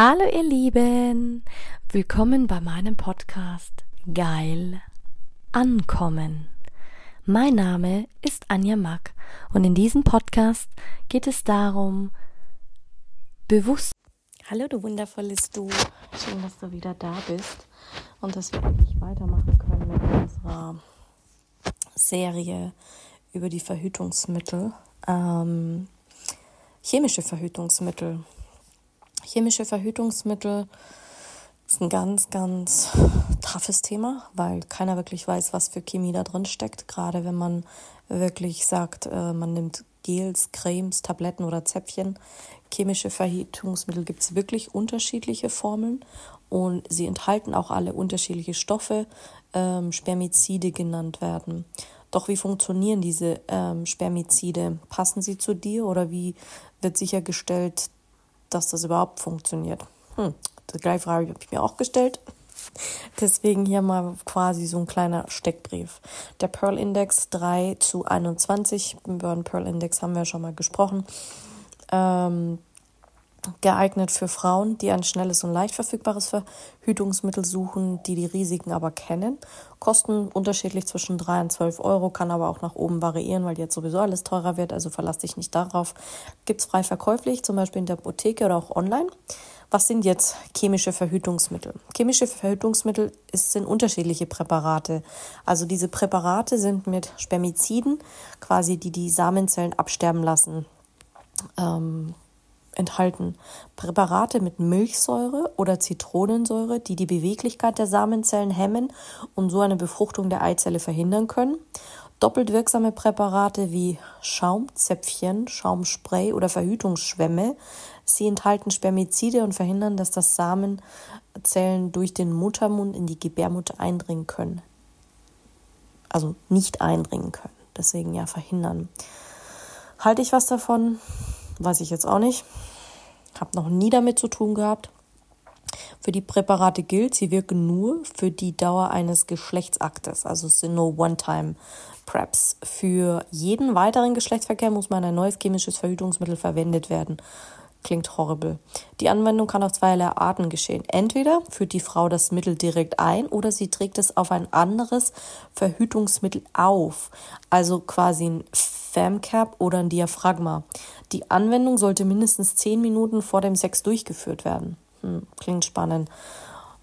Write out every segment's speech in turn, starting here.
Hallo ihr Lieben, willkommen bei meinem Podcast Geil Ankommen. Mein Name ist Anja Mack und in diesem Podcast geht es darum, bewusst. Hallo du wundervolles Du, schön, dass du wieder da bist und dass wir endlich weitermachen können mit unserer Serie über die Verhütungsmittel, ähm, chemische Verhütungsmittel Chemische Verhütungsmittel ist ein ganz, ganz toughes Thema, weil keiner wirklich weiß, was für Chemie da drin steckt. Gerade wenn man wirklich sagt, äh, man nimmt Gels, Cremes, Tabletten oder Zäpfchen. Chemische Verhütungsmittel gibt es wirklich unterschiedliche Formeln und sie enthalten auch alle unterschiedliche Stoffe, ähm, Spermizide genannt werden. Doch wie funktionieren diese ähm, Spermizide? Passen sie zu dir oder wie wird sichergestellt, dass das überhaupt funktioniert. Hm, die gleiche Frage habe ich mir auch gestellt. Deswegen hier mal quasi so ein kleiner Steckbrief. Der Pearl Index 3 zu 21, über den Pearl Index haben wir schon mal gesprochen. Ähm, geeignet für Frauen, die ein schnelles und leicht verfügbares Verhütungsmittel suchen, die die Risiken aber kennen. Kosten unterschiedlich zwischen 3 und 12 Euro, kann aber auch nach oben variieren, weil jetzt sowieso alles teurer wird, also verlass dich nicht darauf. Gibt es frei verkäuflich, zum Beispiel in der Apotheke oder auch online. Was sind jetzt chemische Verhütungsmittel? Chemische Verhütungsmittel sind unterschiedliche Präparate. Also diese Präparate sind mit Spermiziden, quasi die die Samenzellen absterben lassen. Ähm, enthalten Präparate mit Milchsäure oder Zitronensäure, die die Beweglichkeit der Samenzellen hemmen und so eine Befruchtung der Eizelle verhindern können. Doppelt wirksame Präparate wie Schaumzäpfchen, Schaumspray oder Verhütungsschwämme. Sie enthalten Spermizide und verhindern, dass das Samenzellen durch den Muttermund in die Gebärmutter eindringen können. Also nicht eindringen können. Deswegen ja verhindern. Halte ich was davon? Weiß ich jetzt auch nicht. Habe noch nie damit zu tun gehabt. Für die Präparate gilt, sie wirken nur für die Dauer eines Geschlechtsaktes. Also es sind nur One-Time-Preps. Für jeden weiteren Geschlechtsverkehr muss man ein neues chemisches Verhütungsmittel verwendet werden. Klingt horrible. Die Anwendung kann auf zweierlei Arten geschehen. Entweder führt die Frau das Mittel direkt ein oder sie trägt es auf ein anderes Verhütungsmittel auf. Also quasi ein Femcap oder ein Diaphragma. Die Anwendung sollte mindestens zehn Minuten vor dem Sex durchgeführt werden. Hm, klingt spannend.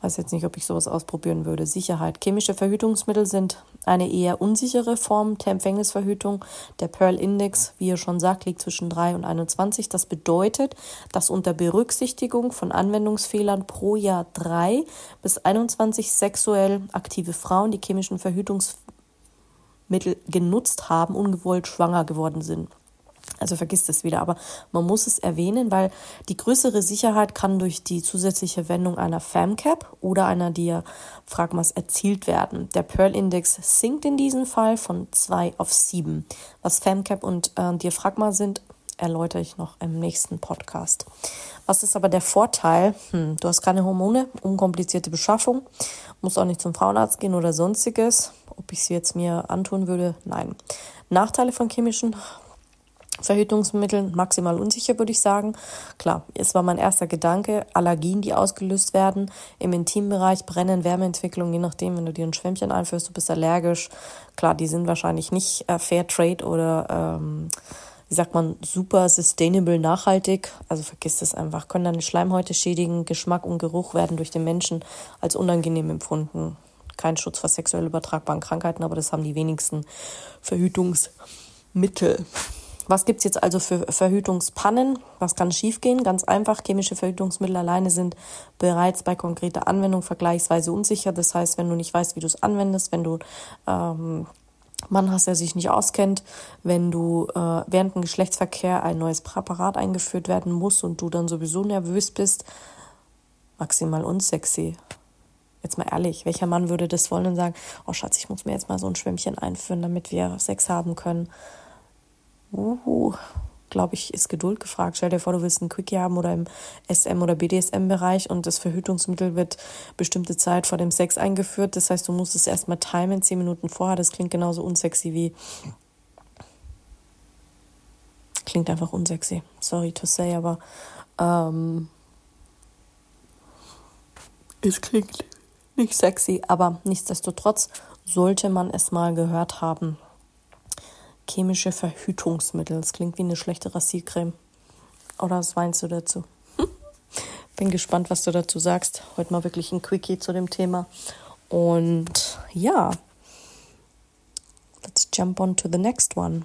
Weiß jetzt nicht, ob ich sowas ausprobieren würde. Sicherheit. Chemische Verhütungsmittel sind eine eher unsichere Form der Empfängnisverhütung. Der Pearl Index, wie ihr schon sagt, liegt zwischen 3 und 21. Das bedeutet, dass unter Berücksichtigung von Anwendungsfehlern pro Jahr 3 bis 21 sexuell aktive Frauen die chemischen Verhütungsmittel Mittel genutzt haben, ungewollt schwanger geworden sind. Also vergiss das wieder, aber man muss es erwähnen, weil die größere Sicherheit kann durch die zusätzliche Wendung einer FAMCAP oder einer Diaphragmas erzielt werden. Der Pearl-Index sinkt in diesem Fall von 2 auf 7. Was FAMCAP und äh, Diaphragma sind, erläutere ich noch im nächsten Podcast. Was ist aber der Vorteil? Hm, du hast keine Hormone, unkomplizierte Beschaffung, musst auch nicht zum Frauenarzt gehen oder sonstiges. Ob ich sie jetzt mir antun würde? Nein. Nachteile von chemischen Verhütungsmitteln maximal unsicher, würde ich sagen. Klar, es war mein erster Gedanke, Allergien, die ausgelöst werden im Intimbereich, Brennen, Wärmeentwicklung, je nachdem, wenn du dir ein Schwämmchen einführst, du bist allergisch. Klar, die sind wahrscheinlich nicht äh, Fair Trade oder ähm, wie sagt man, super sustainable, nachhaltig. Also vergiss es einfach. Können deine Schleimhäute schädigen, Geschmack und Geruch werden durch den Menschen als unangenehm empfunden kein Schutz vor sexuell übertragbaren Krankheiten, aber das haben die wenigsten Verhütungsmittel. Was gibt es jetzt also für Verhütungspannen? Was kann schiefgehen? Ganz einfach, chemische Verhütungsmittel alleine sind bereits bei konkreter Anwendung vergleichsweise unsicher. Das heißt, wenn du nicht weißt, wie du es anwendest, wenn du ähm, Mann hast, der sich nicht auskennt, wenn du äh, während dem Geschlechtsverkehr ein neues Präparat eingeführt werden muss und du dann sowieso nervös bist, maximal unsexy. Jetzt mal ehrlich, welcher Mann würde das wollen und sagen, oh Schatz, ich muss mir jetzt mal so ein Schwimmchen einführen, damit wir Sex haben können. Uhu, glaube ich, ist Geduld gefragt. Stell dir vor, du willst ein Quickie haben oder im SM- oder BDSM-Bereich und das Verhütungsmittel wird bestimmte Zeit vor dem Sex eingeführt. Das heißt, du musst es erstmal timen, zehn Minuten vorher. Das klingt genauso unsexy wie. Klingt einfach unsexy. Sorry to say, aber ähm, Es klingt nicht sexy, aber nichtsdestotrotz sollte man es mal gehört haben. Chemische Verhütungsmittel. Das klingt wie eine schlechte Rasiercreme. Oder was meinst du dazu? Bin gespannt, was du dazu sagst. Heute mal wirklich ein Quickie zu dem Thema. Und ja, let's jump on to the next one.